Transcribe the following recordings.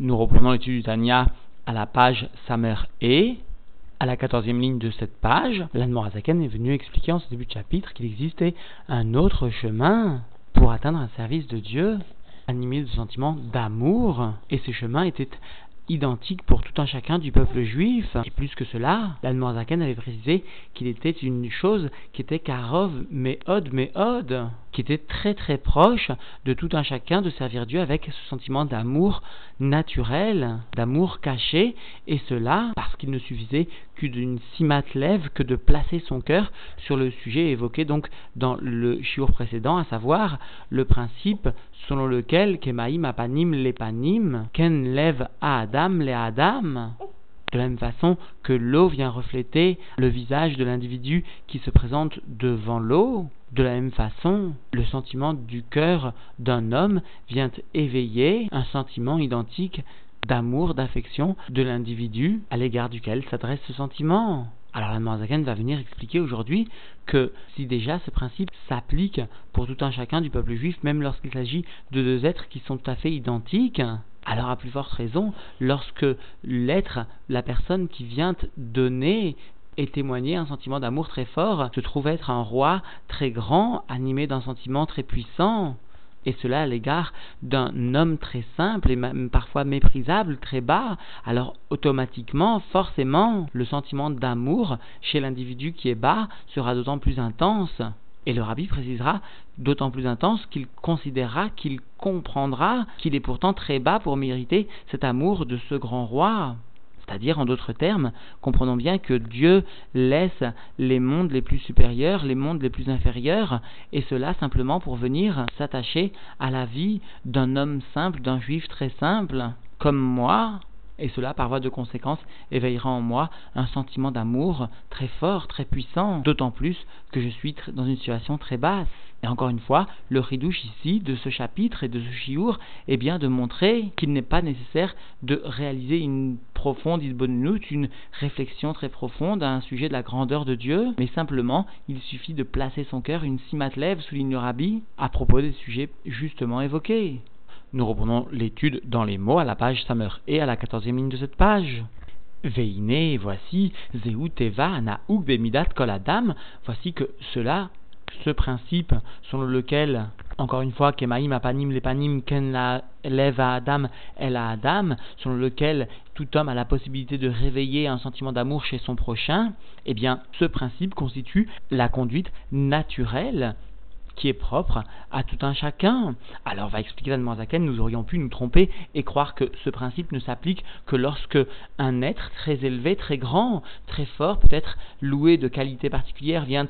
Nous reprenons l'étude du Tania à la page Samer et à la quatorzième ligne de cette page, l'Anmorazaken est venu expliquer en ce début de chapitre qu'il existait un autre chemin pour atteindre un service de Dieu animé de sentiments d'amour, et ce chemin était identique pour tout un chacun du peuple juif. Et plus que cela, l'Anmorazaken avait précisé qu'il était une chose qui était Karov Meod Meod, qui était très très proche de tout un chacun de servir Dieu avec ce sentiment d'amour naturel, d'amour caché, et cela qu'il ne suffisait que d'une lève que de placer son cœur sur le sujet évoqué donc dans le shiur précédent, à savoir le principe selon lequel Kemaim apanim lepanim, ken lève à Adam le Adam. De la même façon que l'eau vient refléter le visage de l'individu qui se présente devant l'eau, de la même façon, le sentiment du cœur d'un homme vient éveiller un sentiment identique d'amour, d'affection de l'individu à l'égard duquel s'adresse ce sentiment. Alors la Marzaken va venir expliquer aujourd'hui que si déjà ce principe s'applique pour tout un chacun du peuple juif, même lorsqu'il s'agit de deux êtres qui sont tout à fait identiques, alors à plus forte raison, lorsque l'être, la personne qui vient donner et témoigner un sentiment d'amour très fort, se trouve être un roi très grand, animé d'un sentiment très puissant, et cela à l'égard d'un homme très simple et même parfois méprisable, très bas, alors automatiquement, forcément, le sentiment d'amour chez l'individu qui est bas sera d'autant plus intense. Et le rabbi précisera d'autant plus intense qu'il considérera, qu'il comprendra qu'il est pourtant très bas pour mériter cet amour de ce grand roi. C'est-à-dire, en d'autres termes, comprenons bien que Dieu laisse les mondes les plus supérieurs, les mondes les plus inférieurs, et cela simplement pour venir s'attacher à la vie d'un homme simple, d'un juif très simple, comme moi, et cela, par voie de conséquence, éveillera en moi un sentiment d'amour très fort, très puissant, d'autant plus que je suis dans une situation très basse. Et encore une fois, le ridouche ici de ce chapitre et de ce chiour est bien de montrer qu'il n'est pas nécessaire de réaliser une profonde isbonnout, une réflexion très profonde à un sujet de la grandeur de Dieu, mais simplement il suffit de placer son cœur, une simatlève, souligne le rabbi, à propos des sujets justement évoqués. Nous reprenons l'étude dans les mots à la page Samer et à la quatorzième ligne de cette page. Veine, voici, Zeu Teva Naouk Bemidat Kol Adam, voici que cela, ce principe selon lequel, encore une fois, Kemaim Apanim Lepanim Ken la lève Adam El Adam, selon lequel tout homme a la possibilité de réveiller un sentiment d'amour chez son prochain, eh bien, ce principe constitue la conduite naturelle qui est propre à tout un chacun. Alors, va expliquer Van Morzaken, nous aurions pu nous tromper et croire que ce principe ne s'applique que lorsque un être très élevé, très grand, très fort, peut-être loué de qualités particulières, vient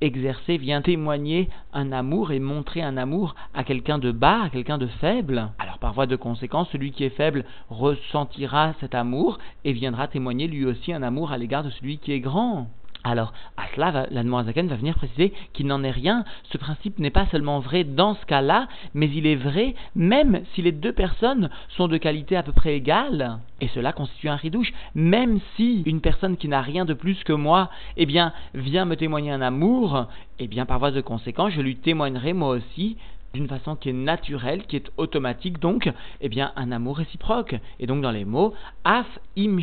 exercer, vient témoigner un amour et montrer un amour à quelqu'un de bas, à quelqu'un de faible. Alors par voie de conséquence, celui qui est faible ressentira cet amour et viendra témoigner lui aussi un amour à l'égard de celui qui est grand. Alors, à cela, l'Admorazaken va venir préciser qu'il n'en est rien. Ce principe n'est pas seulement vrai dans ce cas-là, mais il est vrai même si les deux personnes sont de qualité à peu près égale. Et cela constitue un ridouche. Même si une personne qui n'a rien de plus que moi, eh bien, vient me témoigner un amour, eh bien, par voie de conséquence, je lui témoignerai moi aussi d'une façon qui est naturelle, qui est automatique, donc, eh bien, un amour réciproque. Et donc, dans les mots, af im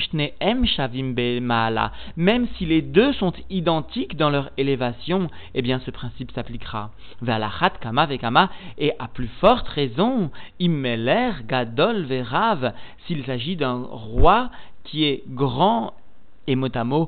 shavim maala, même si les deux sont identiques dans leur élévation, eh bien, ce principe s'appliquera. Ve'alachat kama ve'kama, et à plus forte raison, immeler gadol ve'rav, s'il s'agit d'un roi qui est grand et mot à mot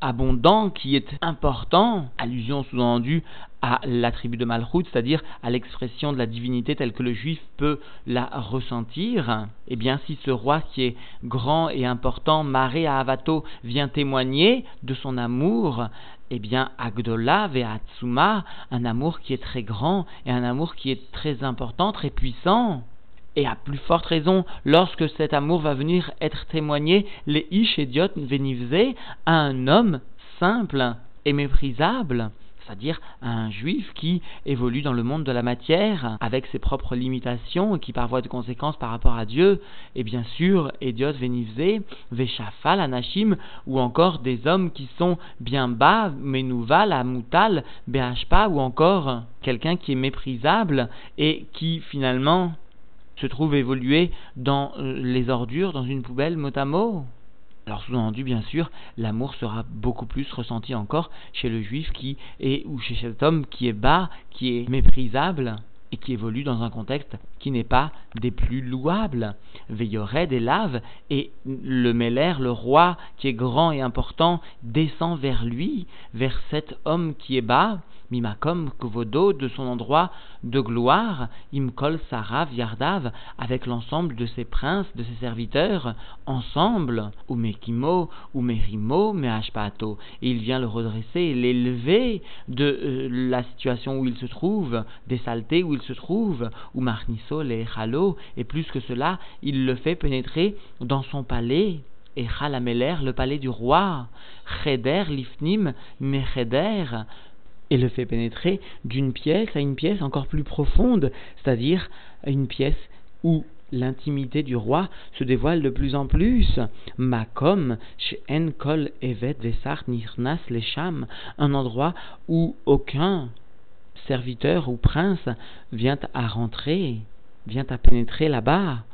abondant, qui est important, allusion sous-entendue à l'attribut de Malchut, c'est-à-dire à, l'expression de la divinité telle que le juif peut la ressentir, eh bien si ce roi qui est grand et important, Maré Avato, vient témoigner de son amour, eh bien Agdola Ve'atsuma, un amour qui est très grand et un amour qui est très important, très puissant. Et à plus forte raison, lorsque cet amour va venir être témoigné, les ish idiot venivze à un homme simple et méprisable, c'est-à-dire un juif qui évolue dans le monde de la matière avec ses propres limitations et qui par voie de conséquence par rapport à Dieu, et bien sûr, Idiot Venivze, Veshafal, Anashim, ou encore des hommes qui sont bien bas, Menouval, Amoutal, Behashpa, ou encore quelqu'un qui est méprisable et qui finalement se trouve évoluer dans euh, les ordures, dans une poubelle mot à mot? Alors sous-entendu, bien sûr, l'amour sera beaucoup plus ressenti encore chez le juif qui est, ou chez cet homme qui est bas, qui est méprisable, et qui évolue dans un contexte qui n'est pas des plus louables. Veilloret des laves, et le Meller, le roi, qui est grand et important, descend vers lui, vers cet homme qui est bas, Mimakom Kovodo, de son endroit de gloire, Imkol Sarav Yardav, avec l'ensemble de ses princes, de ses serviteurs, ensemble, ou Mekimo, ou Merimo, Meashpato, et il vient le redresser, l'élever de euh, la situation où il se trouve, des saletés où il se trouve, ou Marniso, les Halo, et plus que cela, il le fait pénétrer dans son palais, et Chalameler, le palais du roi, Cheder, Lifnim, Mecheder, et le fait pénétrer d'une pièce à une pièce encore plus profonde, c'est-à-dire à une pièce où l'intimité du roi se dévoile de plus en plus. Makom, en kol evet vesart nirnas lesham, un endroit où aucun serviteur ou prince vient à rentrer vient à pénétrer là-bas.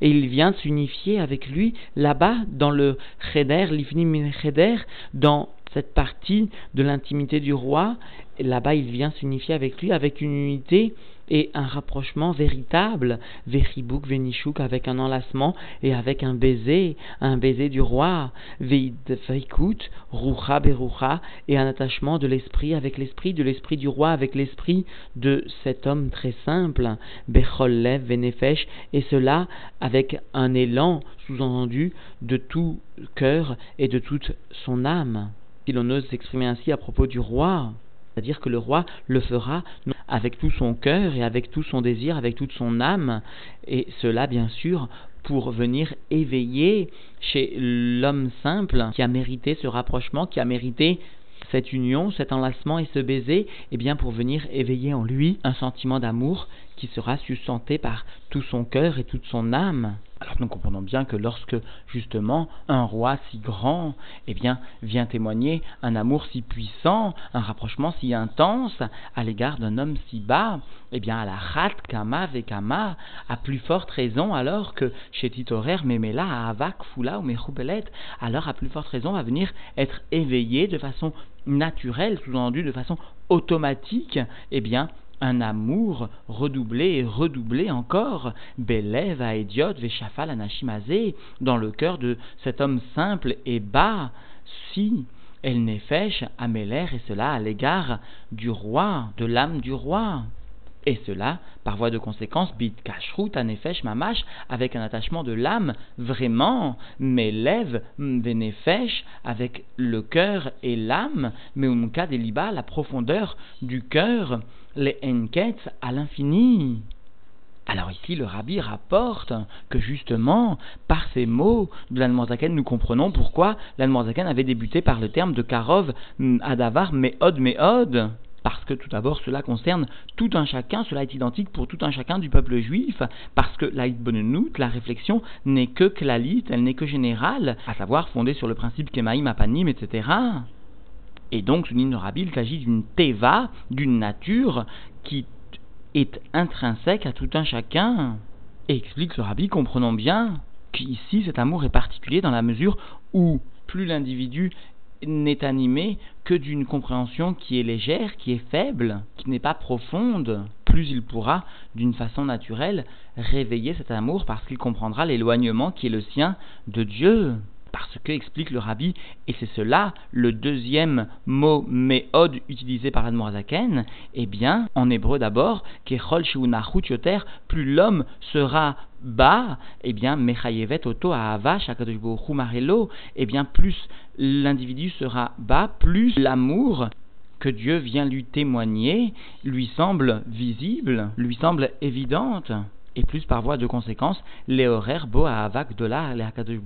Et il vient s'unifier avec lui là-bas, dans le cheder, l'ifnim cheder, dans cette partie de l'intimité du roi. Là-bas, il vient s'unifier avec lui, avec une unité et un rapprochement véritable, Vechibouk, Venichouk, avec un enlacement et avec un baiser, un baiser du roi, Veikut, Rucha, Berucha, et un attachement de l'esprit avec l'esprit, de l'esprit du roi avec l'esprit de cet homme très simple, Bechollev, Venefesh, et cela avec un élan sous-entendu de tout cœur et de toute son âme. Si l'on ose s'exprimer ainsi à propos du roi, c'est-à-dire que le roi le fera avec tout son cœur et avec tout son désir, avec toute son âme, et cela bien sûr pour venir éveiller chez l'homme simple qui a mérité ce rapprochement, qui a mérité cette union, cet enlacement et ce baiser, et eh bien pour venir éveiller en lui un sentiment d'amour qui sera sustenté par tout son cœur et toute son âme. Alors nous comprenons bien que lorsque justement un roi si grand, eh bien, vient témoigner un amour si puissant, un rapprochement si intense à l'égard d'un homme si bas, eh bien, à la rat kama vekama, à plus forte raison alors que chez Titorer, Memela, Avak, Fula ou Mechubelet, alors à plus forte raison va venir être éveillé de façon naturelle, sous-entendu de façon automatique, eh bien, un amour redoublé et redoublé encore, Bélève à Idiot Veshafal Anashimazé, dans le cœur de cet homme simple et bas, si elle n'est à Méler, et cela à l'égard du roi, de l'âme du roi. Et cela, par voie de conséquence, bit kashrut anefesh mamash, avec un attachement de l'âme, vraiment, mais lève venefesh, avec le cœur et l'âme, mais umka deliba, la profondeur du cœur, les enkets à l'infini. Alors ici, le rabbi rapporte que justement, par ces mots de l'Anne nous comprenons pourquoi l'Anne avait débuté par le terme de Karov, Adavar, Meod, Meod. Parce que tout d'abord, cela concerne tout un chacun, cela est identique pour tout un chacun du peuple juif, parce que la la réflexion, n'est que clalite, elle n'est que générale, à savoir fondée sur le principe Kemaim, Apanim, etc. Et donc, souligne rabbi, il s'agit d'une teva, d'une nature qui est intrinsèque à tout un chacun. Et explique le rabbi, comprenons bien qu'ici cet amour est particulier dans la mesure où plus l'individu n'est animé que d'une compréhension qui est légère, qui est faible, qui n'est pas profonde, plus il pourra, d'une façon naturelle, réveiller cet amour parce qu'il comprendra l'éloignement qui est le sien de Dieu. Parce que, explique le rabbi, et c'est cela le deuxième mot méod utilisé par Admorazaken, eh bien, en hébreu d'abord, kechol yoter, plus l'homme sera bas, eh bien, mechayevet oto avash marelo, eh bien, plus l'individu sera bas, plus l'amour que Dieu vient lui témoigner lui semble visible, lui semble évidente et plus par voie de conséquence, les horaires à Avak de les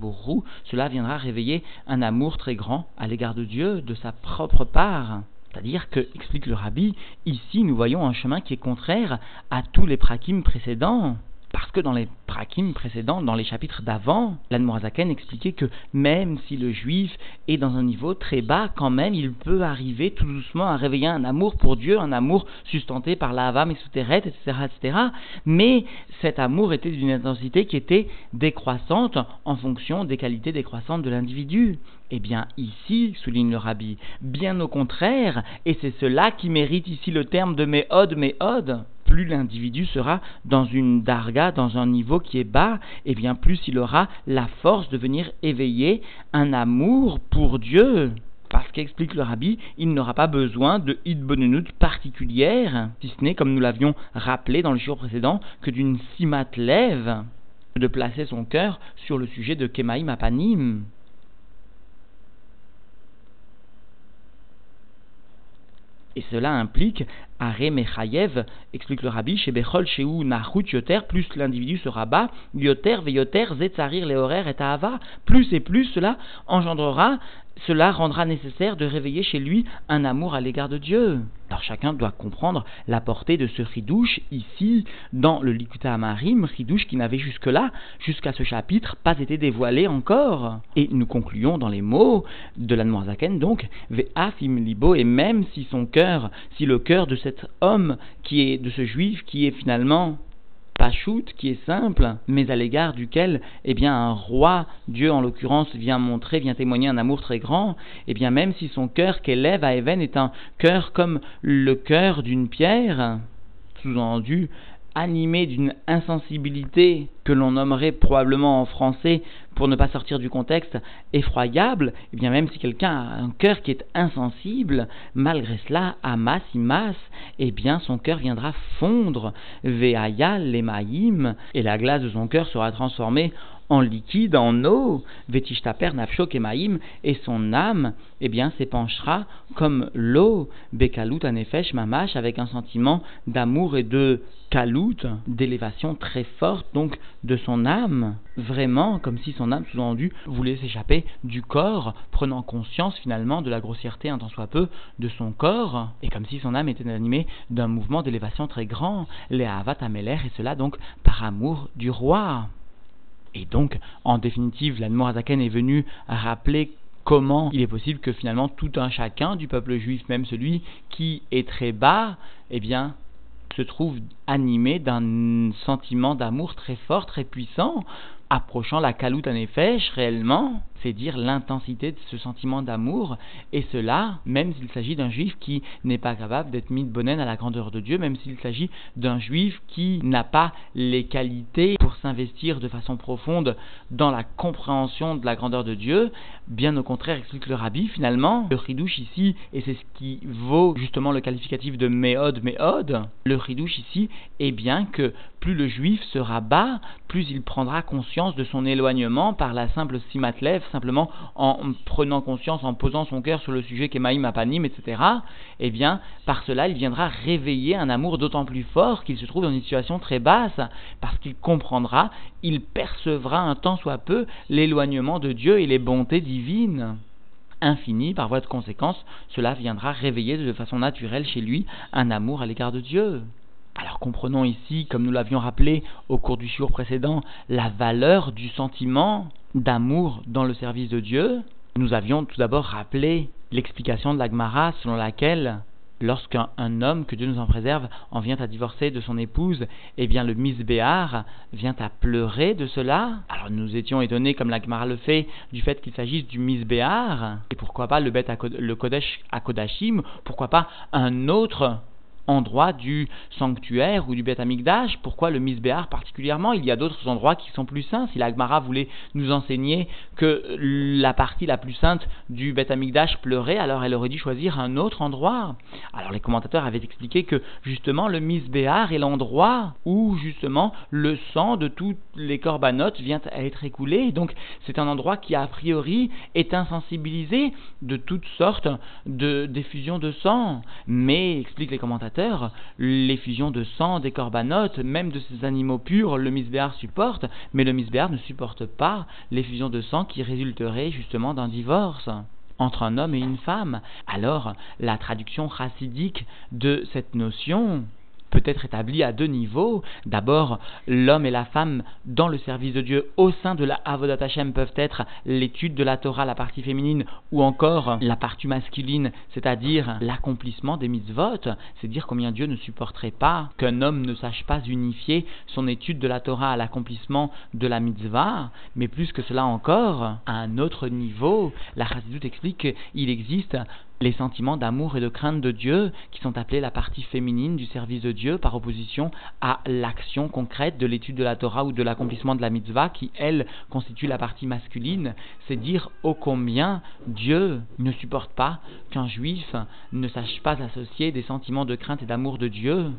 cela viendra réveiller un amour très grand à l'égard de Dieu, de sa propre part. C'est-à-dire que, explique le rabbi, ici nous voyons un chemin qui est contraire à tous les prakim précédents. Parce que dans les prakim précédents, dans les chapitres d'avant, l'Anmorazaken expliquait que même si le juif est dans un niveau très bas, quand même, il peut arriver tout doucement à réveiller un amour pour Dieu, un amour sustenté par la Hava Mesuteret, etc., etc. Mais cet amour était d'une intensité qui était décroissante en fonction des qualités décroissantes de l'individu. Eh bien, ici, souligne le rabbi, bien au contraire, et c'est cela qui mérite ici le terme de méhod, méhod. Plus l'individu sera dans une darga, dans un niveau qui est bas, et eh bien plus il aura la force de venir éveiller un amour pour Dieu. Parce qu'explique le rabbi, il n'aura pas besoin de hitbonenut particulière, si ce n'est, comme nous l'avions rappelé dans le jour précédent, que d'une simat lève, de placer son cœur sur le sujet de Kemaim Apanim. Et cela implique Mechayev, explique le rabbi, chez Bechol, chez Nahut Yoter, plus l'individu sera bas, Yoter, Veyoter, Zetzarir, Leorer et Ahava, plus et plus cela engendrera cela rendra nécessaire de réveiller chez lui un amour à l'égard de Dieu. Alors chacun doit comprendre la portée de ce ridouche ici dans le Likuta Amarim, ridouche qui n'avait jusque-là, jusqu'à ce chapitre, pas été dévoilé encore. Et nous concluons dans les mots de la Noirzaken, donc, Ve'afim libo, et même si son cœur, si le cœur de cet homme qui est, de ce juif qui est finalement Qui est simple, mais à l'égard duquel, eh bien, un roi, Dieu en l'occurrence, vient montrer, vient témoigner un amour très grand, eh bien, même si son cœur qu'élève à Even est un cœur comme le cœur d'une pierre, sous-entendu, animé d'une insensibilité que l'on nommerait probablement en français, pour ne pas sortir du contexte, effroyable, et bien même si quelqu'un a un cœur qui est insensible, malgré cela, à masse, masse, eh bien son cœur viendra fondre, veaya lemaim, et la glace de son cœur sera transformée en liquide, en eau, Vetishtaper Nafshok Emaim, et son âme, eh bien, s'épanchera comme l'eau, Bekalut Anefesh Mamash, avec un sentiment d'amour et de kalut, d'élévation très forte, donc de son âme, vraiment comme si son âme, sous-entendu, voulait s'échapper du corps, prenant conscience finalement de la grossièreté un tant soit peu de son corps, et comme si son âme était animée d'un mouvement d'élévation très grand, les Avat et cela donc par amour du roi. Et donc, en définitive, l'Anmorazaken est venu rappeler comment il est possible que finalement tout un chacun du peuple juif, même celui qui est très bas, eh bien, se trouve animé d'un sentiment d'amour très fort, très puissant, approchant la kalout nefesh réellement, c'est dire l'intensité de ce sentiment d'amour, et cela, même s'il s'agit d'un juif qui n'est pas capable d'être mis de bonnen à la grandeur de Dieu, même s'il s'agit d'un juif qui n'a pas les qualités pour s'investir de façon profonde dans la compréhension de la grandeur de Dieu, bien au contraire, explique le rabbi, finalement, le ridouche ici, et c'est ce qui vaut justement le qualificatif de méod, méod, le ridouche ici est bien que plus le juif sera bas, plus il prendra conscience de son éloignement par la simple simatlev, simplement en prenant conscience, en posant son cœur sur le sujet qu'Emaïm Apanim, etc. Eh bien, par cela, il viendra réveiller un amour d'autant plus fort qu'il se trouve dans une situation très basse, parce qu'il comprendra, il percevra un tant soit peu l'éloignement de Dieu et les bontés divines infinies, par voie de conséquence, cela viendra réveiller de façon naturelle chez lui un amour à l'égard de Dieu. Alors comprenons ici, comme nous l'avions rappelé au cours du jour précédent, la valeur du sentiment d'amour dans le service de Dieu. Nous avions tout d'abord rappelé l'explication de l'Agmara selon laquelle lorsqu'un homme, que Dieu nous en préserve, en vient à divorcer de son épouse, eh bien le misbéar vient à pleurer de cela. Alors nous étions étonnés, comme l'Agmara le fait, du fait qu'il s'agisse du misbéar, et pourquoi pas le, le Kodesh à Kodashim, pourquoi pas un autre endroit du sanctuaire ou du Beth Amikdash. Pourquoi le Misbéar particulièrement? Il y a d'autres endroits qui sont plus saints. Si l'Agmara voulait nous enseigner que la partie la plus sainte du Beth Amikdash pleurait, alors elle aurait dû choisir un autre endroit. Alors les commentateurs avaient expliqué que justement le Misbéar est l'endroit où justement le sang de toutes les corbanotes vient à être écoulé. Donc c'est un endroit qui a priori est insensibilisé de toutes sortes de diffusions de sang. Mais, expliquent les commentateurs, les fusions de sang des corbanotes, même de ces animaux purs, le misbéar supporte, mais le misbéar ne supporte pas les fusions de sang qui résulteraient justement d'un divorce entre un homme et une femme. Alors, la traduction chassidique de cette notion peut être établi à deux niveaux. D'abord, l'homme et la femme dans le service de Dieu au sein de la Avodat Hashem peuvent être l'étude de la Torah, la partie féminine, ou encore la partie masculine, c'est-à-dire l'accomplissement des mitzvot. C'est dire combien Dieu ne supporterait pas qu'un homme ne sache pas unifier son étude de la Torah à l'accomplissement de la mitzvah, mais plus que cela encore, à un autre niveau, la Chassidut explique qu'il existe les sentiments d'amour et de crainte de Dieu, qui sont appelés la partie féminine du service de Dieu, par opposition à l'action concrète de l'étude de la Torah ou de l'accomplissement de la mitzvah, qui, elle, constitue la partie masculine, c'est dire ô combien Dieu ne supporte pas qu'un juif ne sache pas associer des sentiments de crainte et d'amour de Dieu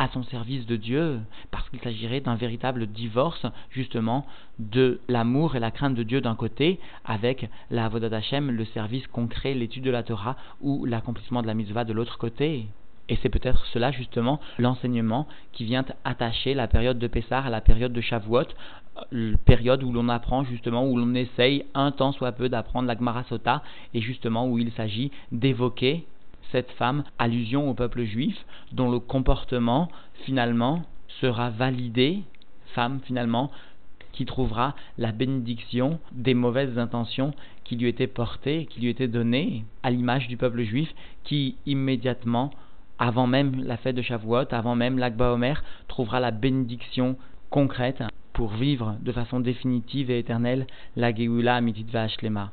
à son service de Dieu, parce qu'il s'agirait d'un véritable divorce, justement, de l'amour et la crainte de Dieu d'un côté, avec la Avodat Hashem, le service concret, l'étude de la Torah, ou l'accomplissement de la mitzvah de l'autre côté. Et c'est peut-être cela justement l'enseignement qui vient attacher la période de Pessah à la période de Shavuot, euh, période où l'on apprend justement, où l'on essaye un temps soit peu d'apprendre la Gemara Sota, et justement où il s'agit d'évoquer cette femme, allusion au peuple juif, dont le comportement finalement sera validé, femme finalement, qui trouvera la bénédiction des mauvaises intentions qui lui étaient portées, qui lui étaient données, à l'image du peuple juif, qui immédiatement, avant même la fête de Shavuot, avant même l'Akba Omer, trouvera la bénédiction concrète pour vivre de façon définitive et éternelle la Geoula Amitit Vashlema.